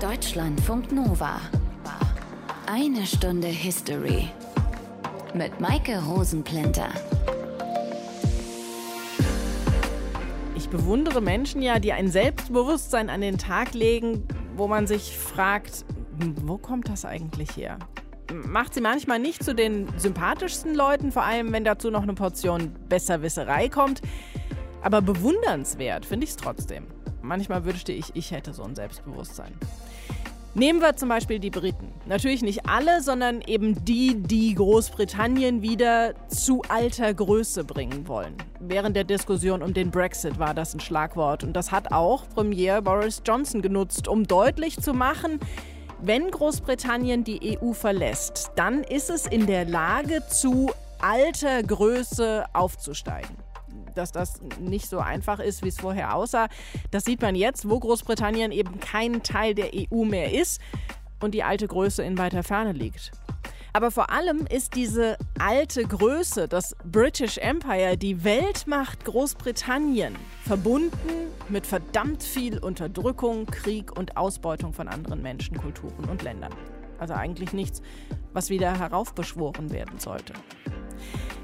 Deutschlandfunk Nova. Eine Stunde History. Mit Maike Rosenplinter. Ich bewundere Menschen ja, die ein Selbstbewusstsein an den Tag legen, wo man sich fragt, wo kommt das eigentlich her? Macht sie manchmal nicht zu den sympathischsten Leuten, vor allem wenn dazu noch eine Portion Besserwisserei kommt. Aber bewundernswert finde ich es trotzdem. Manchmal wünschte ich, ich hätte so ein Selbstbewusstsein. Nehmen wir zum Beispiel die Briten. Natürlich nicht alle, sondern eben die, die Großbritannien wieder zu alter Größe bringen wollen. Während der Diskussion um den Brexit war das ein Schlagwort. Und das hat auch Premier Boris Johnson genutzt, um deutlich zu machen, wenn Großbritannien die EU verlässt, dann ist es in der Lage, zu alter Größe aufzusteigen dass das nicht so einfach ist, wie es vorher aussah. Das sieht man jetzt, wo Großbritannien eben kein Teil der EU mehr ist und die alte Größe in weiter Ferne liegt. Aber vor allem ist diese alte Größe, das British Empire, die Weltmacht Großbritannien, verbunden mit verdammt viel Unterdrückung, Krieg und Ausbeutung von anderen Menschen, Kulturen und Ländern. Also eigentlich nichts, was wieder heraufbeschworen werden sollte.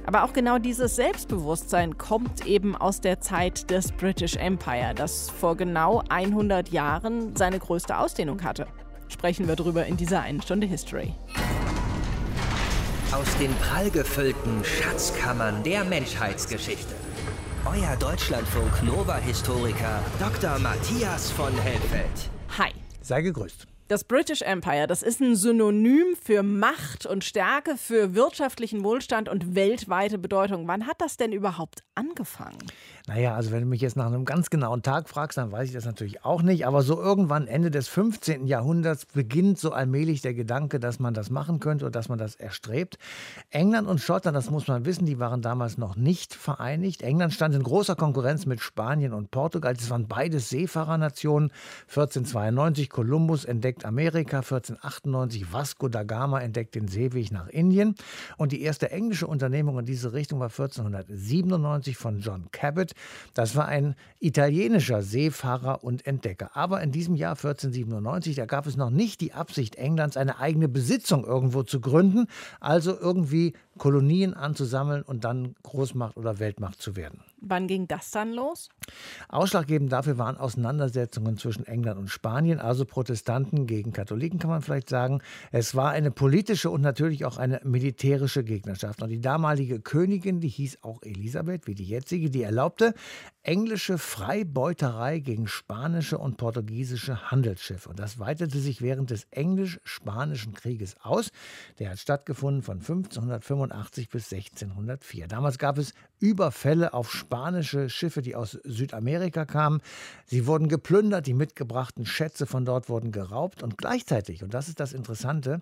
Aber auch genau dieses Selbstbewusstsein kommt eben aus der Zeit des British Empire, das vor genau 100 Jahren seine größte Ausdehnung hatte. Sprechen wir drüber in dieser einen Stunde History. Aus den prallgefüllten Schatzkammern der Menschheitsgeschichte. Euer Deutschlandfunk Nova-Historiker Dr. Matthias von Helfeld. Hi. Sei gegrüßt. Das British Empire, das ist ein Synonym für Macht und Stärke, für wirtschaftlichen Wohlstand und weltweite Bedeutung. Wann hat das denn überhaupt angefangen? Naja, also wenn du mich jetzt nach einem ganz genauen Tag fragst, dann weiß ich das natürlich auch nicht. Aber so irgendwann Ende des 15. Jahrhunderts beginnt so allmählich der Gedanke, dass man das machen könnte oder dass man das erstrebt. England und Schottland, das muss man wissen, die waren damals noch nicht vereinigt. England stand in großer Konkurrenz mit Spanien und Portugal. Das waren beides Seefahrernationen. 1492 Kolumbus entdeckt Amerika, 1498 Vasco da Gama entdeckt den Seeweg nach Indien und die erste englische Unternehmung in diese Richtung war 1497 von John Cabot. Das war ein italienischer Seefahrer und Entdecker. Aber in diesem Jahr 1497, da gab es noch nicht die Absicht Englands, eine eigene Besitzung irgendwo zu gründen, also irgendwie Kolonien anzusammeln und dann Großmacht oder Weltmacht zu werden. Wann ging das dann los? Ausschlaggebend dafür waren Auseinandersetzungen zwischen England und Spanien, also Protestanten gegen Katholiken, kann man vielleicht sagen. Es war eine politische und natürlich auch eine militärische Gegnerschaft. Und die damalige Königin, die hieß auch Elisabeth, wie die jetzige, die erlaubte englische Freibeuterei gegen spanische und portugiesische Handelsschiffe. Und das weitete sich während des englisch-spanischen Krieges aus. Der hat stattgefunden von 1585 bis 1604. Damals gab es Überfälle auf spanische Schiffe, die aus Südamerika kamen. Sie wurden geplündert, die mitgebrachten Schätze von dort wurden geraubt und gleichzeitig, und das ist das Interessante,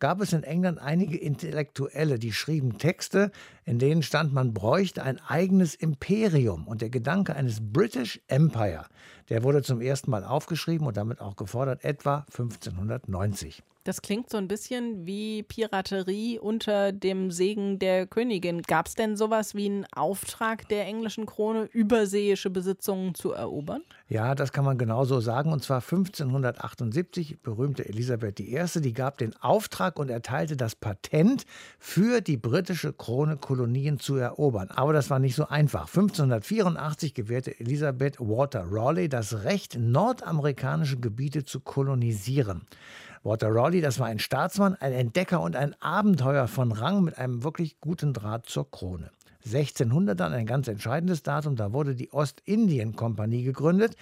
gab es in England einige Intellektuelle, die schrieben Texte, in denen stand, man bräuchte ein eigenes Imperium. Und der Gedanke eines British Empire, der wurde zum ersten Mal aufgeschrieben und damit auch gefordert, etwa 1590. Das klingt so ein bisschen wie Piraterie unter dem Segen der Königin. Gab es denn sowas wie einen Auftrag der englischen Krone, überseeische Besitzungen zu erobern? Ja, das kann man genauso sagen. Und zwar 1578, berühmte Elisabeth I., die gab den Auftrag und erteilte das Patent für die britische Krone, Kolonien zu erobern. Aber das war nicht so einfach. 1584 gewährte Elisabeth Walter Raleigh das Recht, nordamerikanische Gebiete zu kolonisieren. Walter Raleigh, das war ein Staatsmann, ein Entdecker und ein Abenteuer von Rang mit einem wirklich guten Draht zur Krone. 1600 dann ein ganz entscheidendes Datum, da wurde die Ostindien-Kompanie gegründet.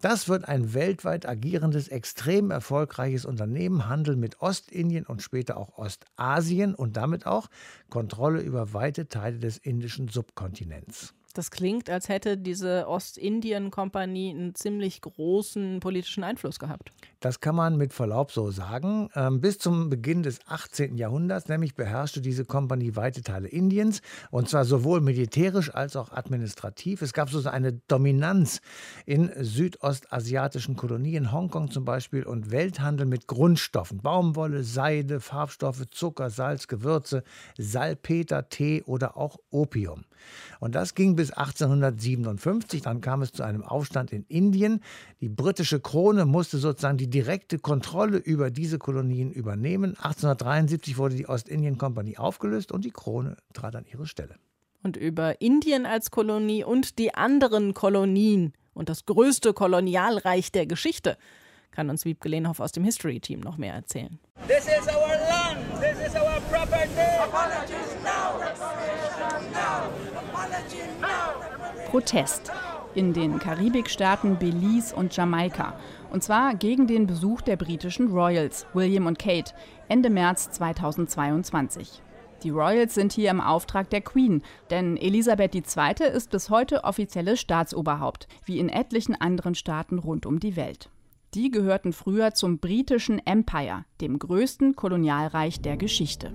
Das wird ein weltweit agierendes, extrem erfolgreiches Unternehmen, Handel mit Ostindien und später auch Ostasien und damit auch Kontrolle über weite Teile des indischen Subkontinents. Das klingt, als hätte diese Ostindien-Kompanie einen ziemlich großen politischen Einfluss gehabt. Das kann man mit Verlaub so sagen. Ähm, bis zum Beginn des 18. Jahrhunderts nämlich beherrschte diese Kompanie weite Teile Indiens und zwar sowohl militärisch als auch administrativ. Es gab so eine Dominanz in südostasiatischen Kolonien, Hongkong zum Beispiel, und Welthandel mit Grundstoffen, Baumwolle, Seide, Farbstoffe, Zucker, Salz, Gewürze, Salpeter, Tee oder auch Opium. Und das ging bis bis 1857. Dann kam es zu einem Aufstand in Indien. Die britische Krone musste sozusagen die direkte Kontrolle über diese Kolonien übernehmen. 1873 wurde die Ostindien-Kompanie aufgelöst und die Krone trat an ihre Stelle. Und über Indien als Kolonie und die anderen Kolonien und das größte Kolonialreich der Geschichte kann uns Wiebke Lehnhoff aus dem History-Team noch mehr erzählen. This is our land, this is our property. Apologies now. Protest in den Karibikstaaten Belize und Jamaika. Und zwar gegen den Besuch der britischen Royals, William und Kate, Ende März 2022. Die Royals sind hier im Auftrag der Queen, denn Elisabeth II. ist bis heute offizielles Staatsoberhaupt, wie in etlichen anderen Staaten rund um die Welt. Die gehörten früher zum britischen Empire, dem größten Kolonialreich der Geschichte.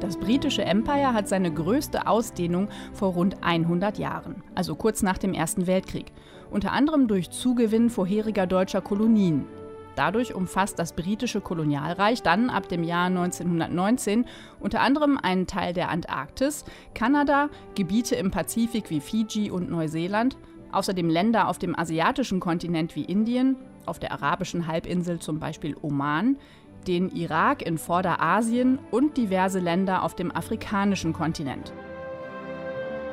Das britische Empire hat seine größte Ausdehnung vor rund 100 Jahren, also kurz nach dem Ersten Weltkrieg, unter anderem durch Zugewinn vorheriger deutscher Kolonien. Dadurch umfasst das britische Kolonialreich dann ab dem Jahr 1919 unter anderem einen Teil der Antarktis, Kanada, Gebiete im Pazifik wie Fiji und Neuseeland Außerdem Länder auf dem asiatischen Kontinent wie Indien, auf der arabischen Halbinsel zum Beispiel Oman, den Irak in Vorderasien und diverse Länder auf dem afrikanischen Kontinent.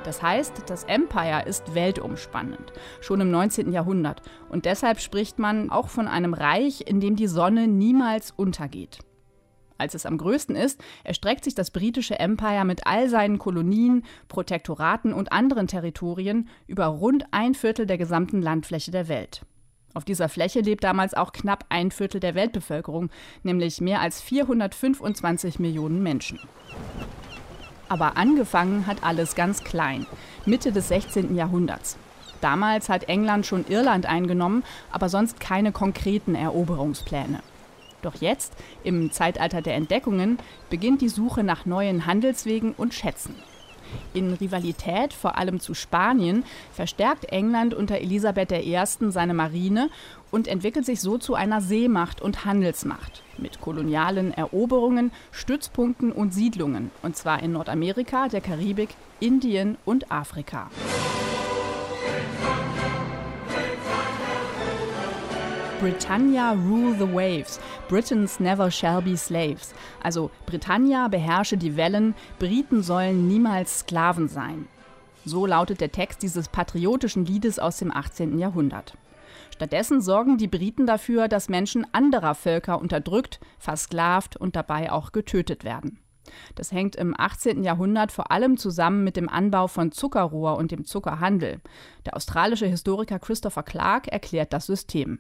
Das heißt, das Empire ist weltumspannend, schon im 19. Jahrhundert. Und deshalb spricht man auch von einem Reich, in dem die Sonne niemals untergeht als es am größten ist, erstreckt sich das britische Empire mit all seinen Kolonien, Protektoraten und anderen Territorien über rund ein Viertel der gesamten Landfläche der Welt. Auf dieser Fläche lebt damals auch knapp ein Viertel der Weltbevölkerung, nämlich mehr als 425 Millionen Menschen. Aber angefangen hat alles ganz klein, Mitte des 16. Jahrhunderts. Damals hat England schon Irland eingenommen, aber sonst keine konkreten Eroberungspläne. Doch jetzt, im Zeitalter der Entdeckungen, beginnt die Suche nach neuen Handelswegen und Schätzen. In Rivalität vor allem zu Spanien verstärkt England unter Elisabeth I. seine Marine und entwickelt sich so zu einer Seemacht und Handelsmacht mit kolonialen Eroberungen, Stützpunkten und Siedlungen, und zwar in Nordamerika, der Karibik, Indien und Afrika. Britannia rule the waves, Britons never shall be slaves. Also Britannia beherrsche die Wellen, Briten sollen niemals Sklaven sein. So lautet der Text dieses patriotischen Liedes aus dem 18. Jahrhundert. Stattdessen sorgen die Briten dafür, dass Menschen anderer Völker unterdrückt, versklavt und dabei auch getötet werden. Das hängt im 18. Jahrhundert vor allem zusammen mit dem Anbau von Zuckerrohr und dem Zuckerhandel. Der australische Historiker Christopher Clark erklärt das System.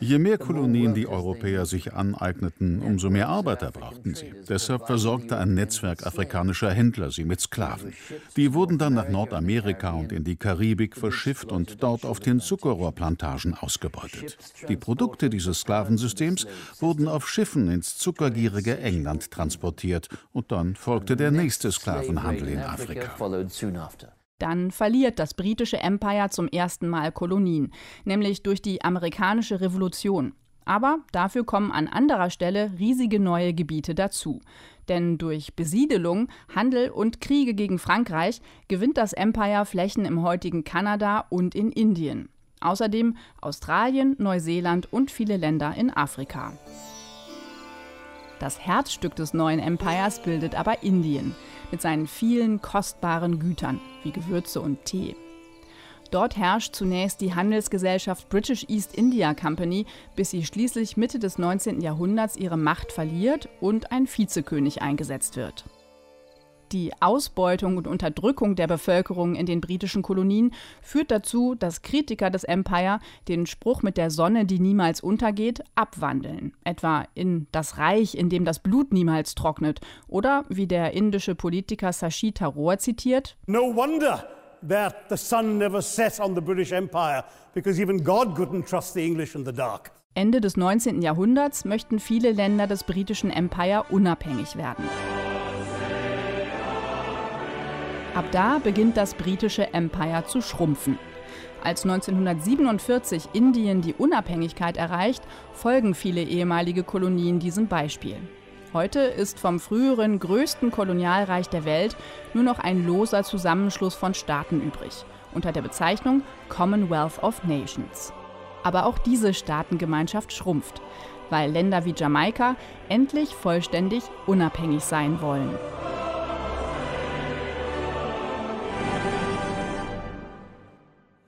Je mehr Kolonien die Europäer sich aneigneten, umso mehr Arbeiter brauchten sie. Deshalb versorgte ein Netzwerk afrikanischer Händler sie mit Sklaven. Die wurden dann nach Nordamerika und in die Karibik verschifft und dort auf den Zuckerrohrplantagen ausgebeutet. Die Produkte dieses Sklavensystems wurden auf Schiffen ins zuckergierige England transportiert und dann folgte der nächste Sklavenhandel in Afrika. Dann verliert das britische Empire zum ersten Mal Kolonien, nämlich durch die amerikanische Revolution. Aber dafür kommen an anderer Stelle riesige neue Gebiete dazu. Denn durch Besiedelung, Handel und Kriege gegen Frankreich gewinnt das Empire Flächen im heutigen Kanada und in Indien. Außerdem Australien, Neuseeland und viele Länder in Afrika. Das Herzstück des neuen Empires bildet aber Indien mit seinen vielen kostbaren Gütern wie Gewürze und Tee. Dort herrscht zunächst die Handelsgesellschaft British East India Company, bis sie schließlich Mitte des 19. Jahrhunderts ihre Macht verliert und ein Vizekönig eingesetzt wird. Die Ausbeutung und Unterdrückung der Bevölkerung in den britischen Kolonien führt dazu, dass Kritiker des Empire den Spruch mit der Sonne, die niemals untergeht, abwandeln. Etwa in das Reich, in dem das Blut niemals trocknet. Oder wie der indische Politiker Sashi Tharoor zitiert: No wonder that the sun never set on the British Empire, because even God couldn't trust the English in the dark. Ende des 19. Jahrhunderts möchten viele Länder des britischen Empire unabhängig werden. Ab da beginnt das britische Empire zu schrumpfen. Als 1947 Indien die Unabhängigkeit erreicht, folgen viele ehemalige Kolonien diesem Beispiel. Heute ist vom früheren größten Kolonialreich der Welt nur noch ein loser Zusammenschluss von Staaten übrig, unter der Bezeichnung Commonwealth of Nations. Aber auch diese Staatengemeinschaft schrumpft, weil Länder wie Jamaika endlich vollständig unabhängig sein wollen.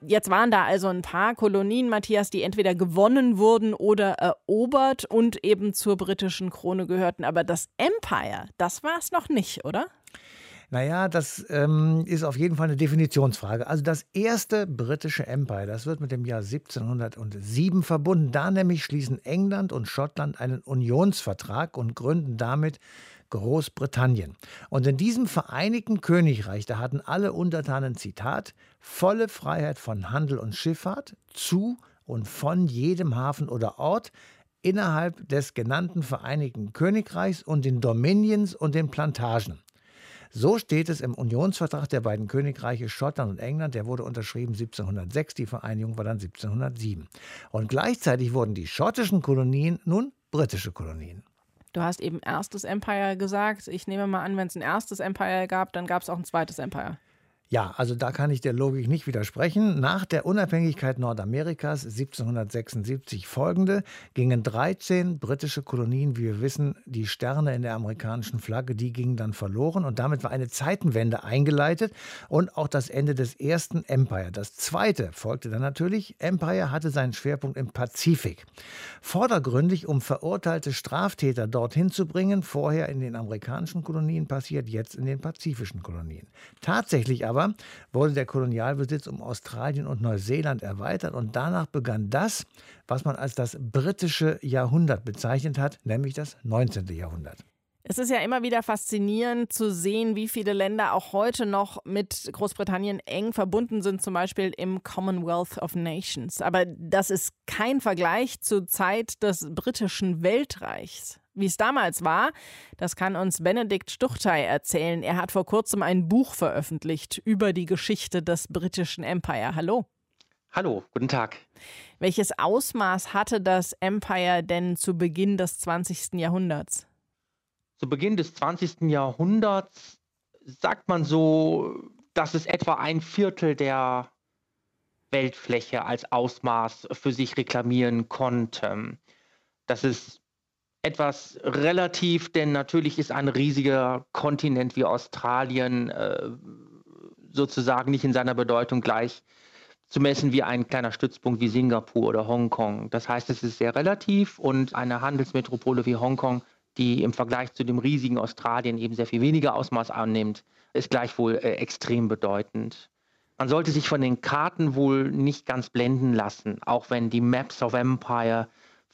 Jetzt waren da also ein paar Kolonien, Matthias, die entweder gewonnen wurden oder erobert und eben zur britischen Krone gehörten. Aber das Empire, das war es noch nicht, oder? Naja, das ähm, ist auf jeden Fall eine Definitionsfrage. Also das erste britische Empire, das wird mit dem Jahr 1707 verbunden. Da nämlich schließen England und Schottland einen Unionsvertrag und gründen damit Großbritannien. Und in diesem Vereinigten Königreich, da hatten alle Untertanen, Zitat, volle Freiheit von Handel und Schifffahrt zu und von jedem Hafen oder Ort innerhalb des genannten Vereinigten Königreichs und den Dominions und den Plantagen. So steht es im Unionsvertrag der beiden Königreiche Schottland und England. Der wurde unterschrieben 1706, die Vereinigung war dann 1707. Und gleichzeitig wurden die schottischen Kolonien nun britische Kolonien. Du hast eben erstes Empire gesagt. Ich nehme mal an, wenn es ein erstes Empire gab, dann gab es auch ein zweites Empire. Ja, also da kann ich der Logik nicht widersprechen. Nach der Unabhängigkeit Nordamerikas 1776 folgende gingen 13 britische Kolonien, wie wir wissen, die Sterne in der amerikanischen Flagge, die gingen dann verloren und damit war eine Zeitenwende eingeleitet und auch das Ende des ersten Empire. Das zweite folgte dann natürlich. Empire hatte seinen Schwerpunkt im Pazifik. Vordergründig, um verurteilte Straftäter dorthin zu bringen, vorher in den amerikanischen Kolonien passiert, jetzt in den pazifischen Kolonien. Tatsächlich aber aber wurde der Kolonialbesitz um Australien und Neuseeland erweitert und danach begann das, was man als das britische Jahrhundert bezeichnet hat, nämlich das 19. Jahrhundert. Es ist ja immer wieder faszinierend zu sehen, wie viele Länder auch heute noch mit Großbritannien eng verbunden sind, zum Beispiel im Commonwealth of Nations. Aber das ist kein Vergleich zur Zeit des britischen Weltreichs. Wie es damals war, das kann uns Benedikt Stuchtey erzählen. Er hat vor kurzem ein Buch veröffentlicht über die Geschichte des britischen Empire. Hallo. Hallo, guten Tag. Welches Ausmaß hatte das Empire denn zu Beginn des 20. Jahrhunderts? Zu Beginn des 20. Jahrhunderts sagt man so, dass es etwa ein Viertel der Weltfläche als Ausmaß für sich reklamieren konnte. Das ist etwas relativ, denn natürlich ist ein riesiger Kontinent wie Australien äh, sozusagen nicht in seiner Bedeutung gleich zu messen wie ein kleiner Stützpunkt wie Singapur oder Hongkong. Das heißt, es ist sehr relativ und eine Handelsmetropole wie Hongkong, die im Vergleich zu dem riesigen Australien eben sehr viel weniger Ausmaß annimmt, ist gleichwohl äh, extrem bedeutend. Man sollte sich von den Karten wohl nicht ganz blenden lassen, auch wenn die Maps of Empire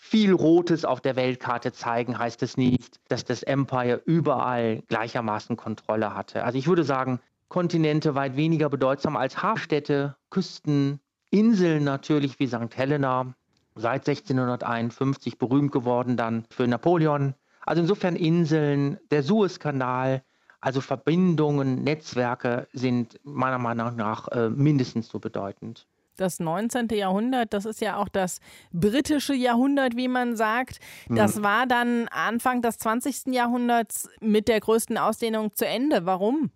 viel Rotes auf der Weltkarte zeigen, heißt es nicht, dass das Empire überall gleichermaßen Kontrolle hatte. Also ich würde sagen, Kontinente weit weniger bedeutsam als Hafenstädte, Küsten, Inseln natürlich wie St. Helena, seit 1651 berühmt geworden dann für Napoleon. Also insofern Inseln, der Suezkanal, also Verbindungen, Netzwerke sind meiner Meinung nach äh, mindestens so bedeutend das 19. Jahrhundert, das ist ja auch das britische Jahrhundert, wie man sagt. Das mhm. war dann Anfang des 20. Jahrhunderts mit der größten Ausdehnung zu Ende. Warum?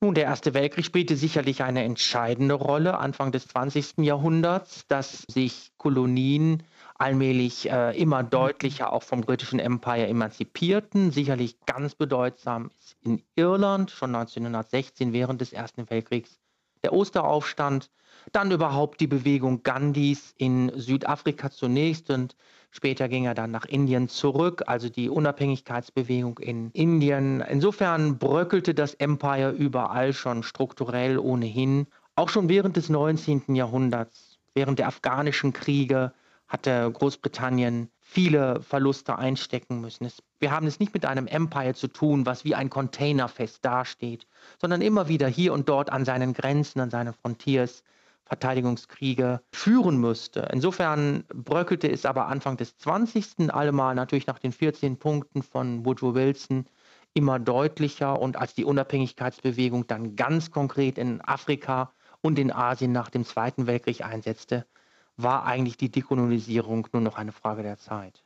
Nun, der Erste Weltkrieg spielte sicherlich eine entscheidende Rolle Anfang des 20. Jahrhunderts, dass sich Kolonien allmählich äh, immer deutlicher auch vom britischen Empire emanzipierten. Sicherlich ganz bedeutsam ist in Irland schon 1916 während des Ersten Weltkriegs der Osteraufstand dann überhaupt die Bewegung Gandhis in Südafrika zunächst und später ging er dann nach Indien zurück, also die Unabhängigkeitsbewegung in Indien. Insofern bröckelte das Empire überall schon strukturell ohnehin. Auch schon während des 19. Jahrhunderts, während der afghanischen Kriege, hatte Großbritannien viele Verluste einstecken müssen. Es, wir haben es nicht mit einem Empire zu tun, was wie ein Containerfest dasteht, sondern immer wieder hier und dort an seinen Grenzen, an seinen Frontiers Verteidigungskriege führen müsste. Insofern bröckelte es aber Anfang des 20. allemal natürlich nach den 14 Punkten von Woodrow Wilson immer deutlicher und als die Unabhängigkeitsbewegung dann ganz konkret in Afrika und in Asien nach dem Zweiten Weltkrieg einsetzte, war eigentlich die Dekolonisierung nur noch eine Frage der Zeit.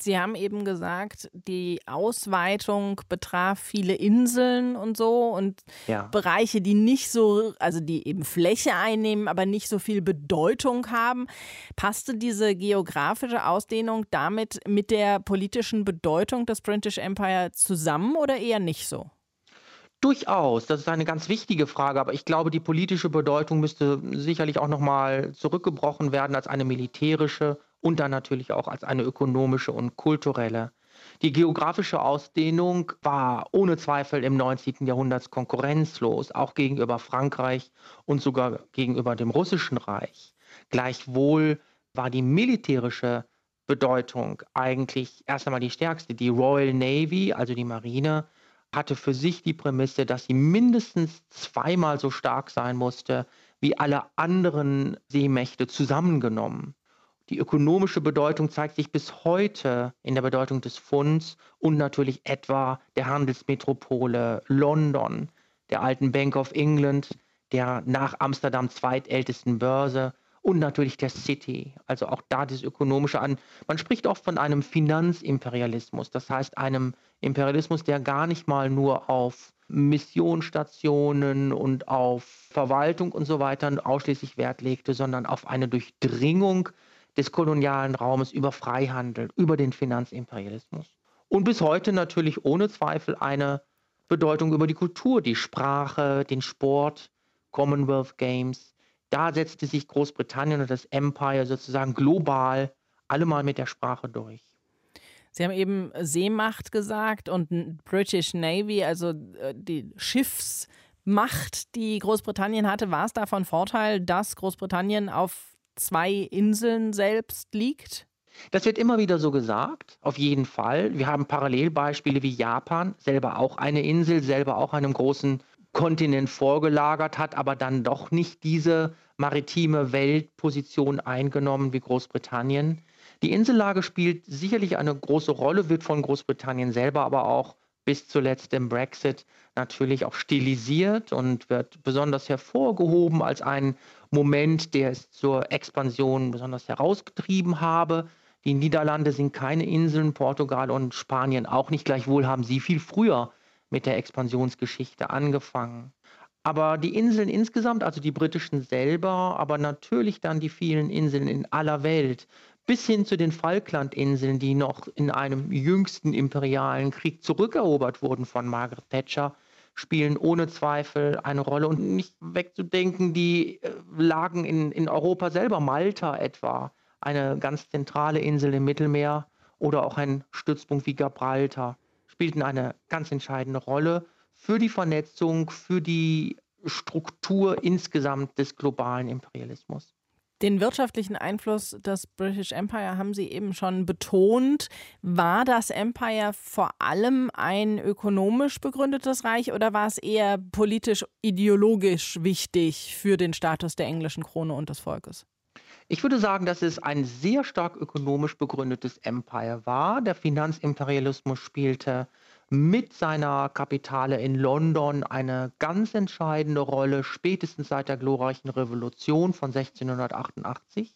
Sie haben eben gesagt, die Ausweitung betraf viele Inseln und so und ja. Bereiche, die nicht so, also die eben Fläche einnehmen, aber nicht so viel Bedeutung haben. Passte diese geografische Ausdehnung damit mit der politischen Bedeutung des British Empire zusammen oder eher nicht so? Durchaus, das ist eine ganz wichtige Frage, aber ich glaube, die politische Bedeutung müsste sicherlich auch nochmal zurückgebrochen werden als eine militärische und dann natürlich auch als eine ökonomische und kulturelle. Die geografische Ausdehnung war ohne Zweifel im 19. Jahrhundert konkurrenzlos, auch gegenüber Frankreich und sogar gegenüber dem Russischen Reich. Gleichwohl war die militärische Bedeutung eigentlich erst einmal die stärkste. Die Royal Navy, also die Marine, hatte für sich die Prämisse, dass sie mindestens zweimal so stark sein musste wie alle anderen Seemächte zusammengenommen. Die ökonomische Bedeutung zeigt sich bis heute in der Bedeutung des Pfunds und natürlich etwa der Handelsmetropole London, der alten Bank of England, der nach Amsterdam zweitältesten Börse und natürlich der City. Also auch da das Ökonomische an. Man spricht oft von einem Finanzimperialismus, das heißt einem Imperialismus, der gar nicht mal nur auf Missionsstationen und auf Verwaltung und so weiter ausschließlich Wert legte, sondern auf eine Durchdringung des kolonialen Raumes über Freihandel, über den Finanzimperialismus. Und bis heute natürlich ohne Zweifel eine Bedeutung über die Kultur, die Sprache, den Sport, Commonwealth Games. Da setzte sich Großbritannien und das Empire sozusagen global allemal mit der Sprache durch. Sie haben eben Seemacht gesagt und British Navy, also äh, die Schiffsmacht, die Großbritannien hatte. War es da von Vorteil, dass Großbritannien auf zwei Inseln selbst liegt? Das wird immer wieder so gesagt, auf jeden Fall. Wir haben Parallelbeispiele wie Japan, selber auch eine Insel, selber auch einem großen Kontinent vorgelagert hat, aber dann doch nicht diese maritime Weltposition eingenommen wie Großbritannien. Die Insellage spielt sicherlich eine große Rolle, wird von Großbritannien selber aber auch bis zuletzt im Brexit natürlich auch stilisiert und wird besonders hervorgehoben als ein Moment, der es zur Expansion besonders herausgetrieben habe. Die Niederlande sind keine Inseln, Portugal und Spanien auch nicht. Gleichwohl haben sie viel früher mit der Expansionsgeschichte angefangen. Aber die Inseln insgesamt, also die britischen selber, aber natürlich dann die vielen Inseln in aller Welt, bis hin zu den Falklandinseln, die noch in einem jüngsten imperialen Krieg zurückerobert wurden von Margaret Thatcher, spielen ohne Zweifel eine Rolle und nicht wegzudenken, die äh, lagen in, in Europa selber, Malta etwa, eine ganz zentrale Insel im Mittelmeer oder auch ein Stützpunkt wie Gibraltar, spielten eine ganz entscheidende Rolle für die Vernetzung, für die Struktur insgesamt des globalen Imperialismus. Den wirtschaftlichen Einfluss des British Empire haben Sie eben schon betont. War das Empire vor allem ein ökonomisch begründetes Reich oder war es eher politisch ideologisch wichtig für den Status der englischen Krone und des Volkes? Ich würde sagen, dass es ein sehr stark ökonomisch begründetes Empire war. Der Finanzimperialismus spielte mit seiner Kapitale in London eine ganz entscheidende Rolle, spätestens seit der glorreichen Revolution von 1688.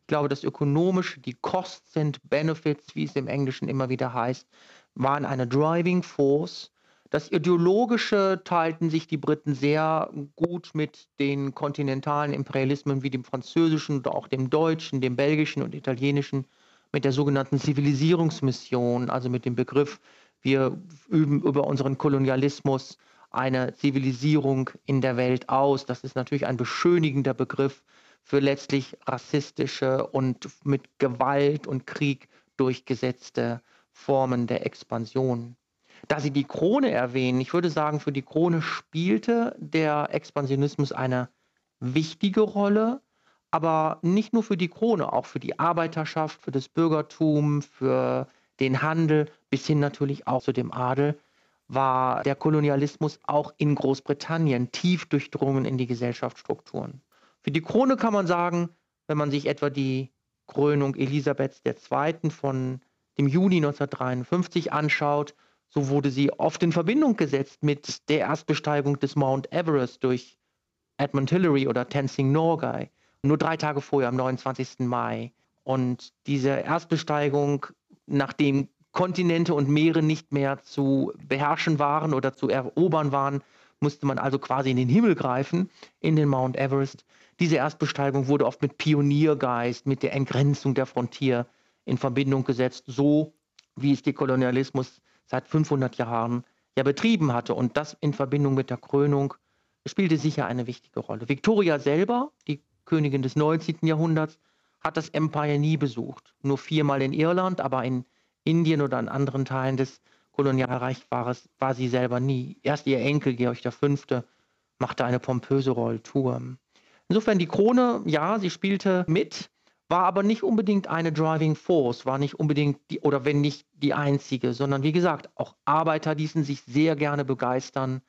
Ich glaube, das Ökonomische, die Costs and Benefits, wie es im Englischen immer wieder heißt, waren eine Driving Force. Das Ideologische teilten sich die Briten sehr gut mit den kontinentalen Imperialismen wie dem französischen oder auch dem deutschen, dem belgischen und italienischen, mit der sogenannten Zivilisierungsmission, also mit dem Begriff wir üben über unseren Kolonialismus eine Zivilisierung in der Welt aus. Das ist natürlich ein beschönigender Begriff für letztlich rassistische und mit Gewalt und Krieg durchgesetzte Formen der Expansion. Da Sie die Krone erwähnen, ich würde sagen, für die Krone spielte der Expansionismus eine wichtige Rolle, aber nicht nur für die Krone, auch für die Arbeiterschaft, für das Bürgertum, für den Handel bis hin natürlich auch zu dem Adel, war der Kolonialismus auch in Großbritannien tief durchdrungen in die Gesellschaftsstrukturen. Für die Krone kann man sagen, wenn man sich etwa die Krönung Elisabeths II. von dem Juni 1953 anschaut, so wurde sie oft in Verbindung gesetzt mit der Erstbesteigung des Mount Everest durch Edmund Hillary oder Tenzing Norgay, nur drei Tage vorher, am 29. Mai. Und diese Erstbesteigung nachdem Kontinente und Meere nicht mehr zu beherrschen waren oder zu erobern waren, musste man also quasi in den Himmel greifen, in den Mount Everest. Diese Erstbesteigung wurde oft mit Pioniergeist, mit der Entgrenzung der Frontier in Verbindung gesetzt, so wie es der Kolonialismus seit 500 Jahren ja betrieben hatte. Und das in Verbindung mit der Krönung spielte sicher eine wichtige Rolle. Victoria selber, die Königin des 19. Jahrhunderts, hat das Empire nie besucht. Nur viermal in Irland, aber in Indien oder in anderen Teilen des Kolonialreichs war, es, war sie selber nie. Erst ihr Enkel Georg V. machte eine pompöse Rolltour. Insofern die Krone, ja, sie spielte mit, war aber nicht unbedingt eine Driving Force, war nicht unbedingt die, oder wenn nicht die einzige, sondern wie gesagt, auch Arbeiter ließen sich sehr gerne begeistern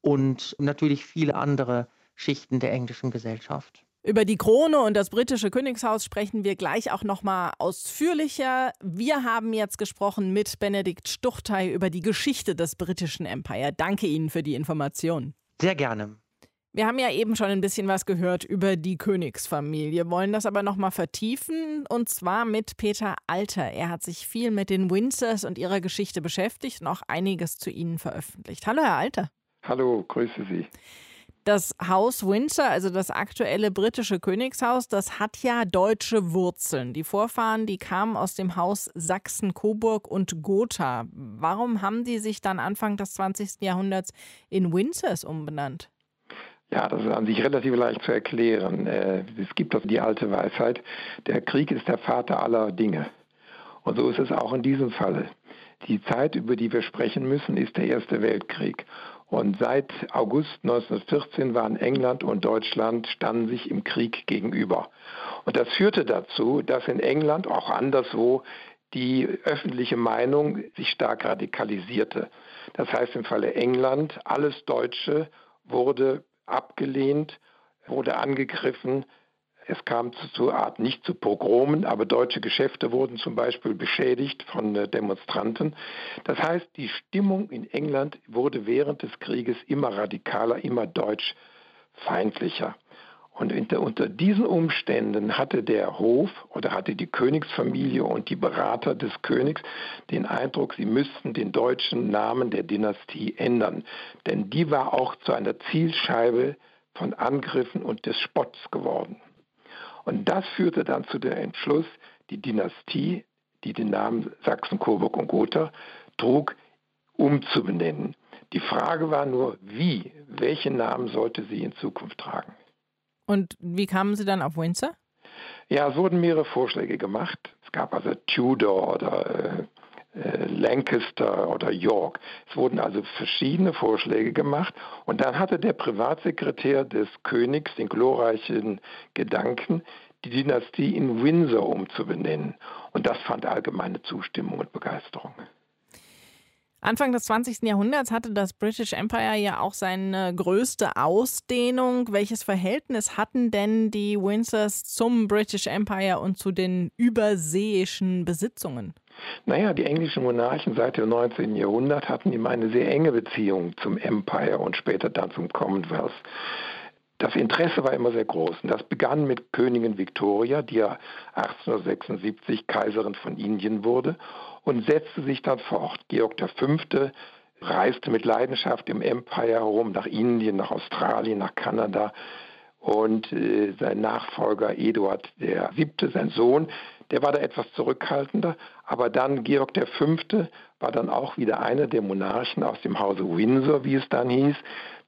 und natürlich viele andere Schichten der englischen Gesellschaft. Über die Krone und das britische Königshaus sprechen wir gleich auch noch mal ausführlicher. Wir haben jetzt gesprochen mit Benedikt Stuchtey über die Geschichte des britischen Empire. Danke Ihnen für die Information. Sehr gerne. Wir haben ja eben schon ein bisschen was gehört über die Königsfamilie, wollen das aber noch mal vertiefen und zwar mit Peter Alter. Er hat sich viel mit den Windsors und ihrer Geschichte beschäftigt und auch einiges zu ihnen veröffentlicht. Hallo Herr Alter. Hallo, grüße Sie. Das Haus Windsor, also das aktuelle britische Königshaus, das hat ja deutsche Wurzeln. Die Vorfahren, die kamen aus dem Haus Sachsen-Coburg und Gotha. Warum haben die sich dann Anfang des 20. Jahrhunderts in Windsors umbenannt? Ja, das ist an sich relativ leicht zu erklären. Äh, es gibt doch die alte Weisheit, der Krieg ist der Vater aller Dinge. Und so ist es auch in diesem Falle. Die Zeit, über die wir sprechen müssen, ist der Erste Weltkrieg. Und seit August 1914 waren England und Deutschland standen sich im Krieg gegenüber. Und das führte dazu, dass in England, auch anderswo, die öffentliche Meinung sich stark radikalisierte. Das heißt im Falle England, alles Deutsche wurde abgelehnt, wurde angegriffen, es kam zu, zu Art nicht zu Pogromen, aber deutsche Geschäfte wurden zum Beispiel beschädigt von äh, Demonstranten. Das heißt, die Stimmung in England wurde während des Krieges immer radikaler, immer deutschfeindlicher. Und unter, unter diesen Umständen hatte der Hof oder hatte die Königsfamilie und die Berater des Königs den Eindruck, sie müssten den deutschen Namen der Dynastie ändern. Denn die war auch zu einer Zielscheibe von Angriffen und des Spotts geworden. Und das führte dann zu dem Entschluss, die Dynastie, die den Namen Sachsen, Coburg und Gotha trug, umzubenennen. Die Frage war nur, wie, welchen Namen sollte sie in Zukunft tragen. Und wie kamen Sie dann auf Windsor? Ja, es wurden mehrere Vorschläge gemacht. Es gab also Tudor oder äh, Lancaster oder York. Es wurden also verschiedene Vorschläge gemacht und dann hatte der Privatsekretär des Königs den glorreichen Gedanken, die Dynastie in Windsor umzubenennen. Und das fand allgemeine Zustimmung und Begeisterung. Anfang des 20. Jahrhunderts hatte das British Empire ja auch seine größte Ausdehnung. Welches Verhältnis hatten denn die Windsors zum British Empire und zu den überseeischen Besitzungen? Naja, die englischen Monarchen seit dem 19. Jahrhundert hatten immer eine sehr enge Beziehung zum Empire und später dann zum Commonwealth. Das Interesse war immer sehr groß. Und das begann mit Königin Victoria, die ja 1876 Kaiserin von Indien wurde und setzte sich dann fort. Georg V. reiste mit Leidenschaft im Empire herum nach Indien, nach Australien, nach Kanada. Und äh, sein Nachfolger Eduard VII., sein Sohn, der war da etwas zurückhaltender, aber dann Georg V. war dann auch wieder einer der Monarchen aus dem Hause Windsor, wie es dann hieß,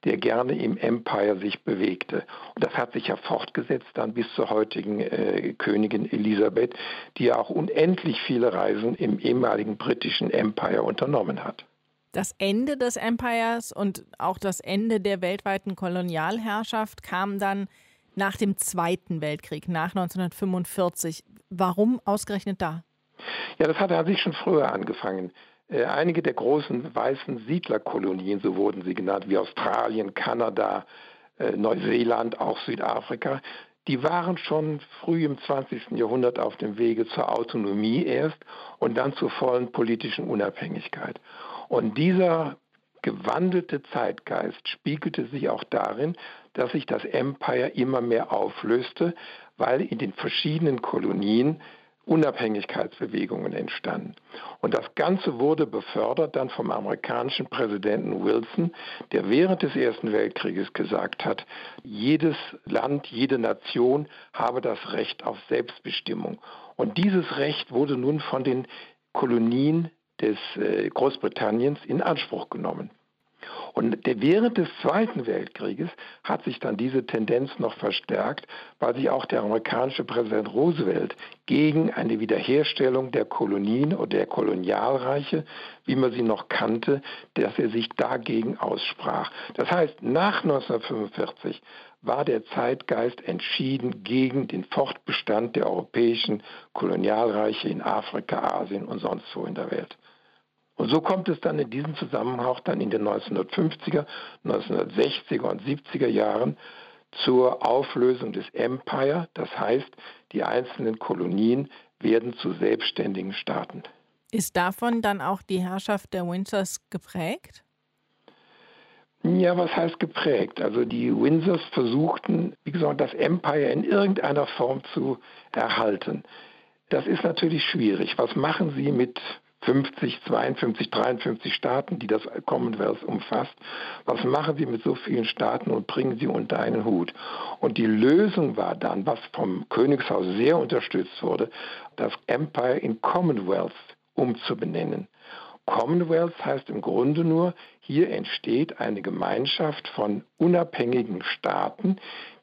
der gerne im Empire sich bewegte. Und das hat sich ja fortgesetzt dann bis zur heutigen äh, Königin Elisabeth, die ja auch unendlich viele Reisen im ehemaligen britischen Empire unternommen hat. Das Ende des Empires und auch das Ende der weltweiten Kolonialherrschaft kam dann nach dem Zweiten Weltkrieg, nach 1945. Warum ausgerechnet da? Ja, das hatte an sich schon früher angefangen. Äh, einige der großen weißen Siedlerkolonien, so wurden sie genannt, wie Australien, Kanada, äh, Neuseeland, auch Südafrika, die waren schon früh im 20. Jahrhundert auf dem Wege zur Autonomie erst und dann zur vollen politischen Unabhängigkeit. Und dieser gewandelte Zeitgeist spiegelte sich auch darin, dass sich das Empire immer mehr auflöste, weil in den verschiedenen Kolonien Unabhängigkeitsbewegungen entstanden. Und das Ganze wurde befördert dann vom amerikanischen Präsidenten Wilson, der während des Ersten Weltkrieges gesagt hat, jedes Land, jede Nation habe das Recht auf Selbstbestimmung. Und dieses Recht wurde nun von den Kolonien des äh, Großbritanniens in Anspruch genommen. Und während des Zweiten Weltkrieges hat sich dann diese Tendenz noch verstärkt, weil sich auch der amerikanische Präsident Roosevelt gegen eine Wiederherstellung der Kolonien oder der Kolonialreiche, wie man sie noch kannte, dass er sich dagegen aussprach. Das heißt, nach 1945 war der Zeitgeist entschieden gegen den Fortbestand der europäischen Kolonialreiche in Afrika, Asien und sonst wo in der Welt. Und so kommt es dann in diesem Zusammenhang dann in den 1950er, 1960er und 70er Jahren zur Auflösung des Empire. Das heißt, die einzelnen Kolonien werden zu selbstständigen Staaten. Ist davon dann auch die Herrschaft der Windsors geprägt? Ja, was heißt geprägt? Also die Windsors versuchten, wie gesagt, das Empire in irgendeiner Form zu erhalten. Das ist natürlich schwierig. Was machen sie mit 50, 52, 53 Staaten, die das Commonwealth umfasst. Was machen Sie mit so vielen Staaten und bringen sie unter einen Hut? Und die Lösung war dann, was vom Königshaus sehr unterstützt wurde, das Empire in Commonwealth umzubenennen. Commonwealth heißt im Grunde nur, hier entsteht eine Gemeinschaft von unabhängigen Staaten,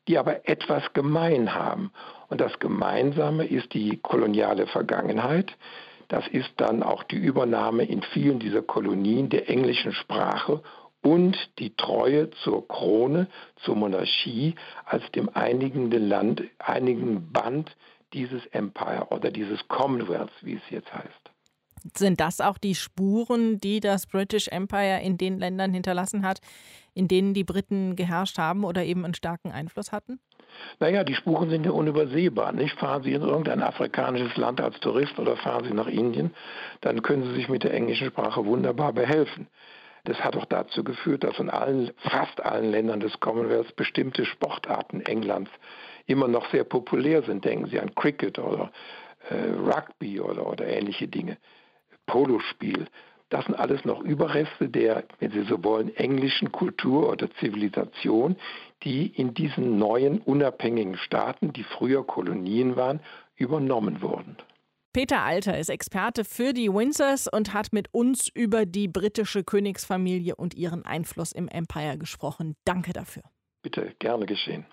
die aber etwas gemein haben. Und das Gemeinsame ist die koloniale Vergangenheit, das ist dann auch die Übernahme in vielen dieser Kolonien der englischen Sprache und die Treue zur Krone, zur Monarchie als dem einigenden Land, einigen Band dieses Empire oder dieses Commonwealth, wie es jetzt heißt. Sind das auch die Spuren, die das British Empire in den Ländern hinterlassen hat, in denen die Briten geherrscht haben oder eben einen starken Einfluss hatten? Naja, die Spuren sind ja unübersehbar. Nicht? Fahren Sie in irgendein afrikanisches Land als Tourist oder fahren Sie nach Indien, dann können Sie sich mit der englischen Sprache wunderbar behelfen. Das hat auch dazu geführt, dass in allen, fast allen Ländern des Commonwealths bestimmte Sportarten Englands immer noch sehr populär sind. Denken Sie an Cricket oder äh, Rugby oder, oder ähnliche Dinge. Polospiel. Das sind alles noch Überreste der, wenn Sie so wollen, englischen Kultur oder Zivilisation, die in diesen neuen unabhängigen Staaten, die früher Kolonien waren, übernommen wurden. Peter Alter ist Experte für die Windsors und hat mit uns über die britische Königsfamilie und ihren Einfluss im Empire gesprochen. Danke dafür. Bitte, gerne geschehen.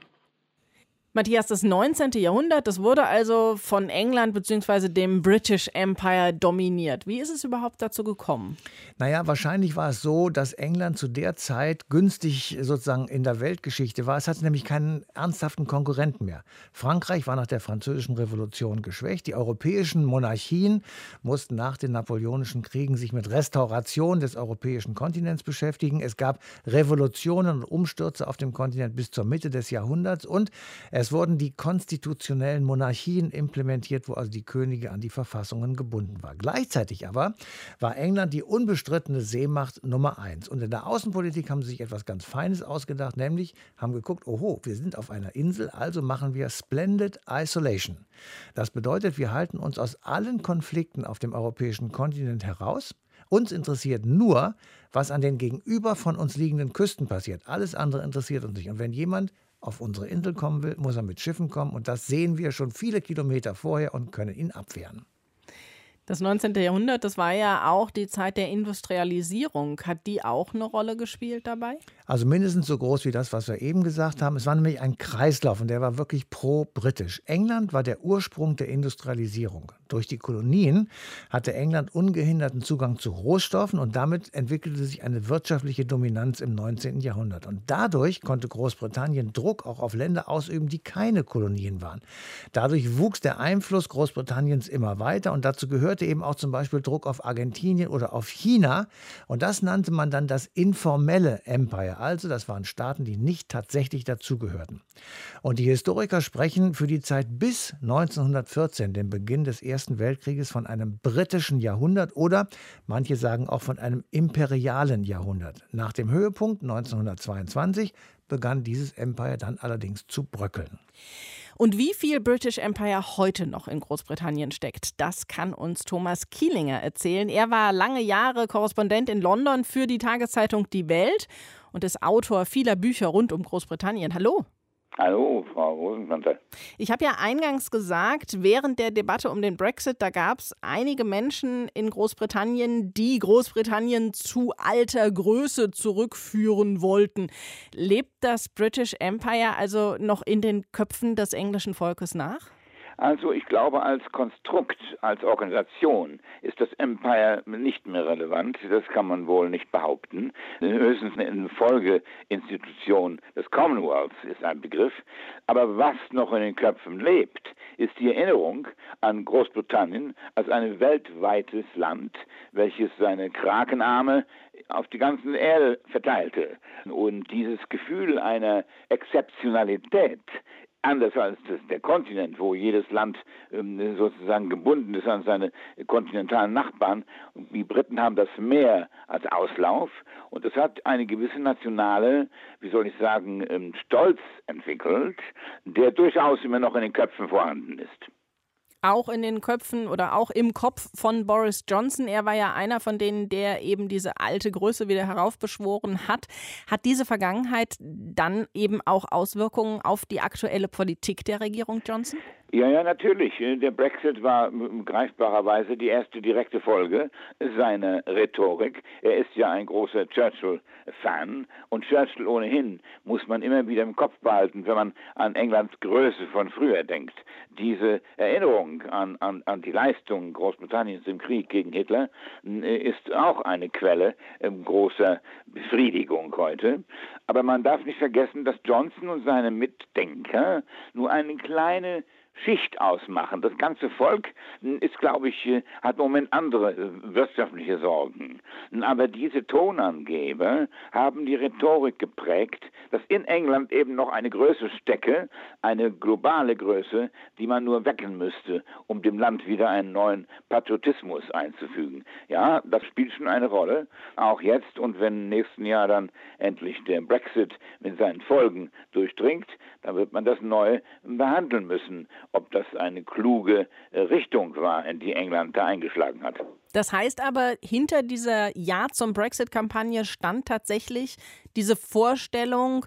Matthias, das 19. Jahrhundert, das wurde also von England bzw. dem British Empire dominiert. Wie ist es überhaupt dazu gekommen? Naja, wahrscheinlich war es so, dass England zu der Zeit günstig sozusagen in der Weltgeschichte war. Es hatte nämlich keinen ernsthaften Konkurrenten mehr. Frankreich war nach der Französischen Revolution geschwächt. Die europäischen Monarchien mussten nach den napoleonischen Kriegen sich mit Restauration des europäischen Kontinents beschäftigen. Es gab Revolutionen und Umstürze auf dem Kontinent bis zur Mitte des Jahrhunderts und es wurden die konstitutionellen Monarchien implementiert, wo also die Könige an die Verfassungen gebunden war. Gleichzeitig aber war England die unbestrittene Seemacht Nummer eins. Und in der Außenpolitik haben sie sich etwas ganz Feines ausgedacht, nämlich haben geguckt, oho, wir sind auf einer Insel, also machen wir Splendid Isolation. Das bedeutet, wir halten uns aus allen Konflikten auf dem europäischen Kontinent heraus. Uns interessiert nur, was an den gegenüber von uns liegenden Küsten passiert. Alles andere interessiert uns nicht. Und wenn jemand auf unsere Insel kommen will, muss er mit Schiffen kommen. Und das sehen wir schon viele Kilometer vorher und können ihn abwehren. Das 19. Jahrhundert, das war ja auch die Zeit der Industrialisierung. Hat die auch eine Rolle gespielt dabei? Also mindestens so groß wie das, was wir eben gesagt haben. Es war nämlich ein Kreislauf und der war wirklich pro-britisch. England war der Ursprung der Industrialisierung. Durch die Kolonien hatte England ungehinderten Zugang zu Rohstoffen und damit entwickelte sich eine wirtschaftliche Dominanz im 19. Jahrhundert. Und dadurch konnte Großbritannien Druck auch auf Länder ausüben, die keine Kolonien waren. Dadurch wuchs der Einfluss Großbritanniens immer weiter und dazu gehörte eben auch zum Beispiel Druck auf Argentinien oder auf China. Und das nannte man dann das informelle Empire. Also das waren Staaten, die nicht tatsächlich dazugehörten. Und die Historiker sprechen für die Zeit bis 1914, dem Beginn des Ersten Weltkrieges von einem britischen Jahrhundert oder manche sagen auch von einem imperialen Jahrhundert. Nach dem Höhepunkt 1922 begann dieses Empire dann allerdings zu bröckeln. Und wie viel British Empire heute noch in Großbritannien steckt, das kann uns Thomas Kielinger erzählen. Er war lange Jahre Korrespondent in London für die Tageszeitung Die Welt und ist Autor vieler Bücher rund um Großbritannien. Hallo. Hallo, Frau Rosenplanter. Ich habe ja eingangs gesagt, während der Debatte um den Brexit, da gab es einige Menschen in Großbritannien, die Großbritannien zu alter Größe zurückführen wollten. Lebt das British Empire also noch in den Köpfen des englischen Volkes nach? Also ich glaube, als Konstrukt, als Organisation ist das Empire nicht mehr relevant. Das kann man wohl nicht behaupten. Höchstens eine Folgeinstitution des Commonwealths ist ein Begriff. Aber was noch in den Köpfen lebt, ist die Erinnerung an Großbritannien als ein weltweites Land, welches seine Krakenarme auf die ganze Erde verteilte. Und dieses Gefühl einer Exzeptionalität anders als das, der Kontinent, wo jedes Land ähm, sozusagen gebunden ist an seine kontinentalen Nachbarn. Die Briten haben das Meer als Auslauf und es hat eine gewisse nationale, wie soll ich sagen, ähm, Stolz entwickelt, der durchaus immer noch in den Köpfen vorhanden ist auch in den Köpfen oder auch im Kopf von Boris Johnson. Er war ja einer von denen, der eben diese alte Größe wieder heraufbeschworen hat. Hat diese Vergangenheit dann eben auch Auswirkungen auf die aktuelle Politik der Regierung Johnson? Ja, ja, natürlich. Der Brexit war greifbarerweise die erste direkte Folge seiner Rhetorik. Er ist ja ein großer Churchill-Fan und Churchill ohnehin muss man immer wieder im Kopf behalten, wenn man an Englands Größe von früher denkt. Diese Erinnerung an, an, an die Leistungen Großbritanniens im Krieg gegen Hitler äh, ist auch eine Quelle großer Befriedigung heute. Aber man darf nicht vergessen, dass Johnson und seine Mitdenker nur eine kleine Schicht ausmachen. Das ganze Volk hm, ist, glaube ich, äh, hat im Moment andere äh, wirtschaftliche Sorgen. Aber diese Tonangeber haben die Rhetorik geprägt, dass in England eben noch eine Größe stecke, eine globale Größe, die man nur wecken müsste, um dem Land wieder einen neuen Patriotismus einzufügen. Ja, das spielt schon eine Rolle, auch jetzt und wenn im nächsten Jahr dann endlich der Brexit mit seinen Folgen durchdringt, dann wird man das neu behandeln müssen ob das eine kluge äh, Richtung war, in die England da eingeschlagen hat. Das heißt aber, hinter dieser Ja zum Brexit-Kampagne stand tatsächlich diese Vorstellung,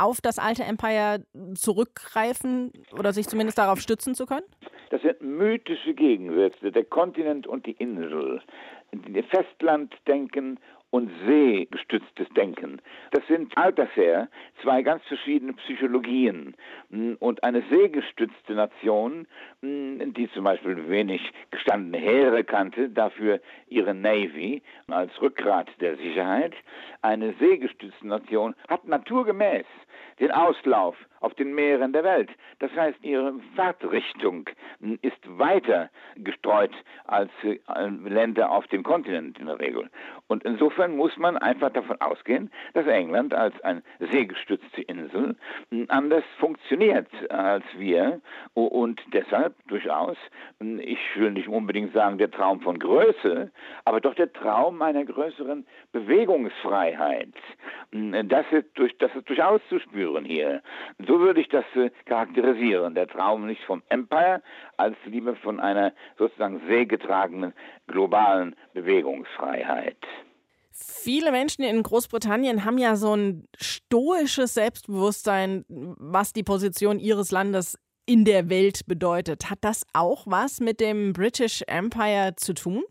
auf das alte Empire zurückgreifen oder sich zumindest darauf stützen zu können? Das sind mythische Gegensätze, der Kontinent und die Insel. Festlanddenken und seegestütztes Denken. Das sind altersher zwei ganz verschiedene Psychologien. Und eine seegestützte Nation, die zum Beispiel wenig gestandene Heere kannte, dafür ihre Navy als Rückgrat der Sicherheit, eine seegestützte Nation hat naturgemäß den Auslauf auf den Meeren der Welt. Das heißt, ihre Fahrtrichtung ist weiter gestreut als äh, Länder auf dem Kontinent in der Regel. Und insofern muss man einfach davon ausgehen, dass England als eine seegestützte Insel anders funktioniert als wir und deshalb durchaus, ich will nicht unbedingt sagen der Traum von Größe, aber doch der Traum einer größeren Bewegungsfreiheit. Das ist, durch, das ist durchaus zu spüren hier. So würde ich das äh, charakterisieren. Der Traum nicht vom Empire, als lieber von einer sozusagen seegetragenen globalen Bewegungsfreiheit. Viele Menschen in Großbritannien haben ja so ein stoisches Selbstbewusstsein, was die Position ihres Landes in der Welt bedeutet. Hat das auch was mit dem British Empire zu tun?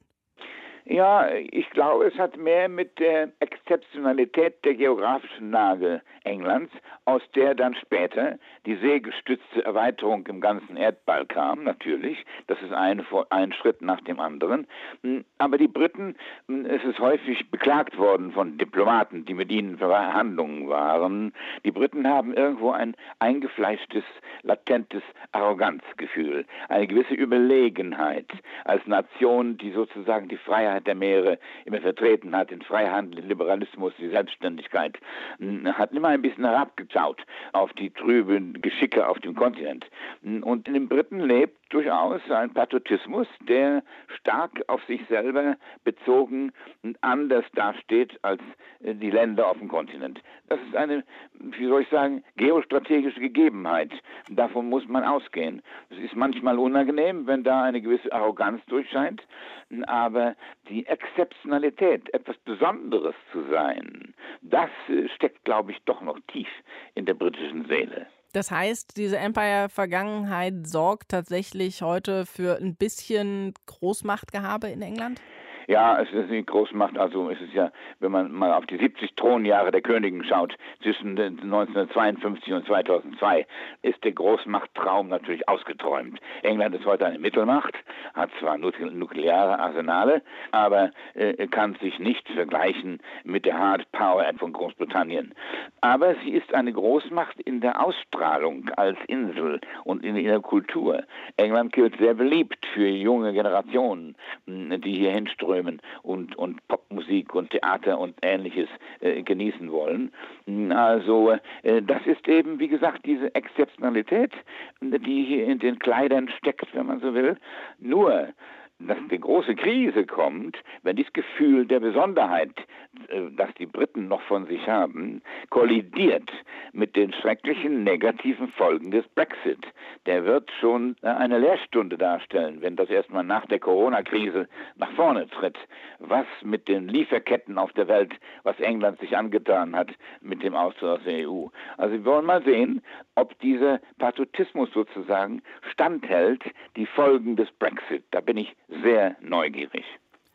Ja, ich glaube, es hat mehr mit der Exzeptionalität der geografischen Lage Englands, aus der dann später die seegestützte Erweiterung im ganzen Erdball kam, natürlich. Das ist ein, ein Schritt nach dem anderen. Hm, aber die Briten, hm, es ist häufig beklagt worden von Diplomaten, die mit ihnen Verhandlungen waren. Die Briten haben irgendwo ein eingefleischtes, latentes Arroganzgefühl, eine gewisse Überlegenheit als Nation, die sozusagen die Freiheit Freiheit der Meere immer vertreten hat, den Freihandel, den Liberalismus, die Selbstständigkeit, hat immer ein bisschen herabgeschaut auf die trüben Geschicke auf dem Kontinent. Und in den Briten lebt durchaus ein Patriotismus, der stark auf sich selber bezogen und anders dasteht als äh, die Länder auf dem Kontinent. Das ist eine, wie soll ich sagen, geostrategische Gegebenheit. Davon muss man ausgehen. Es ist manchmal unangenehm, wenn da eine gewisse Arroganz durchscheint, aber die Exzeptionalität, etwas Besonderes zu sein, das äh, steckt, glaube ich, doch noch tief in der britischen Seele. Das heißt, diese Empire-Vergangenheit sorgt tatsächlich heute für ein bisschen Großmachtgehabe in England? Ja, es ist eine Großmacht. Also es ist ja, wenn man mal auf die 70 Thronjahre der Königin schaut, zwischen 1952 und 2002, ist der Großmachttraum natürlich ausgeträumt. England ist heute eine Mittelmacht, hat zwar nukleare Arsenale, aber äh, kann sich nicht vergleichen mit der Hard Power von Großbritannien. Aber sie ist eine Großmacht in der Ausstrahlung als Insel und in ihrer Kultur. England gilt sehr beliebt für junge Generationen, die hier hinströmen strömen und, und Popmusik und Theater und ähnliches äh, genießen wollen. Also äh, das ist eben, wie gesagt, diese Exzeptionalität, die hier in den Kleidern steckt, wenn man so will. Nur dass die große Krise kommt, wenn dieses Gefühl der Besonderheit, äh, das die Briten noch von sich haben, kollidiert mit den schrecklichen negativen Folgen des Brexit. Der wird schon äh, eine Lehrstunde darstellen, wenn das erstmal nach der Corona-Krise nach vorne tritt. Was mit den Lieferketten auf der Welt, was England sich angetan hat mit dem Austritt aus der EU. Also wir wollen mal sehen, ob dieser Patriotismus sozusagen standhält, die Folgen des Brexit. Da bin ich sehr neugierig.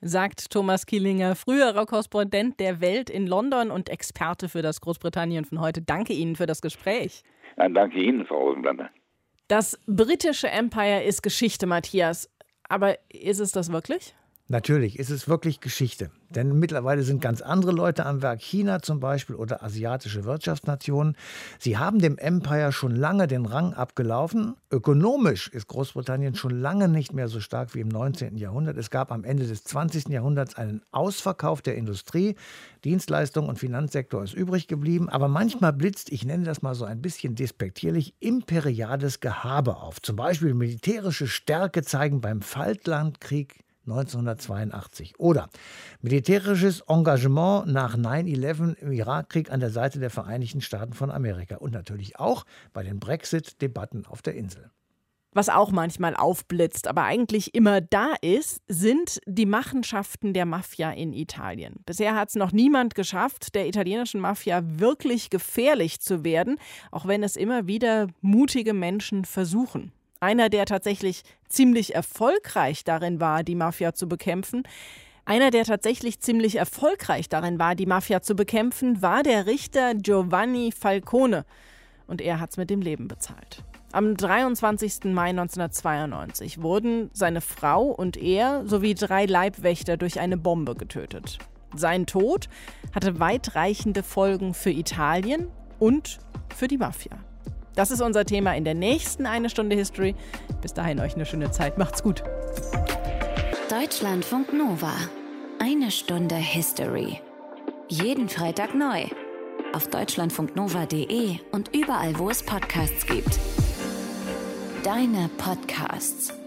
Sagt Thomas Kielinger, früherer Korrespondent der Welt in London und Experte für das Großbritannien von heute. Danke Ihnen für das Gespräch. Ja, danke Ihnen, Frau Rosenblatter. Das britische Empire ist Geschichte, Matthias. Aber ist es das wirklich? Natürlich ist es wirklich Geschichte. Denn mittlerweile sind ganz andere Leute am Werk, China zum Beispiel oder asiatische Wirtschaftsnationen. Sie haben dem Empire schon lange den Rang abgelaufen. Ökonomisch ist Großbritannien schon lange nicht mehr so stark wie im 19. Jahrhundert. Es gab am Ende des 20. Jahrhunderts einen Ausverkauf der Industrie. Dienstleistung und Finanzsektor ist übrig geblieben. Aber manchmal blitzt, ich nenne das mal so ein bisschen despektierlich, imperiales Gehabe auf. Zum Beispiel militärische Stärke zeigen beim Falklandkrieg 1982. Oder militärisches Engagement nach 9-11 im Irakkrieg an der Seite der Vereinigten Staaten von Amerika. Und natürlich auch bei den Brexit-Debatten auf der Insel. Was auch manchmal aufblitzt, aber eigentlich immer da ist, sind die Machenschaften der Mafia in Italien. Bisher hat es noch niemand geschafft, der italienischen Mafia wirklich gefährlich zu werden, auch wenn es immer wieder mutige Menschen versuchen. Einer, der tatsächlich ziemlich erfolgreich darin war, die Mafia zu bekämpfen. Einer, der tatsächlich ziemlich erfolgreich darin war, die Mafia zu bekämpfen, war der Richter Giovanni Falcone. Und er hat es mit dem Leben bezahlt. Am 23. Mai 1992 wurden seine Frau und er sowie drei Leibwächter durch eine Bombe getötet. Sein Tod hatte weitreichende Folgen für Italien und für die Mafia. Das ist unser Thema in der nächsten Eine Stunde History. Bis dahin euch eine schöne Zeit. Macht's gut. Deutschlandfunk Nova. Eine Stunde History. Jeden Freitag neu. Auf deutschlandfunknova.de und überall, wo es Podcasts gibt. Deine Podcasts.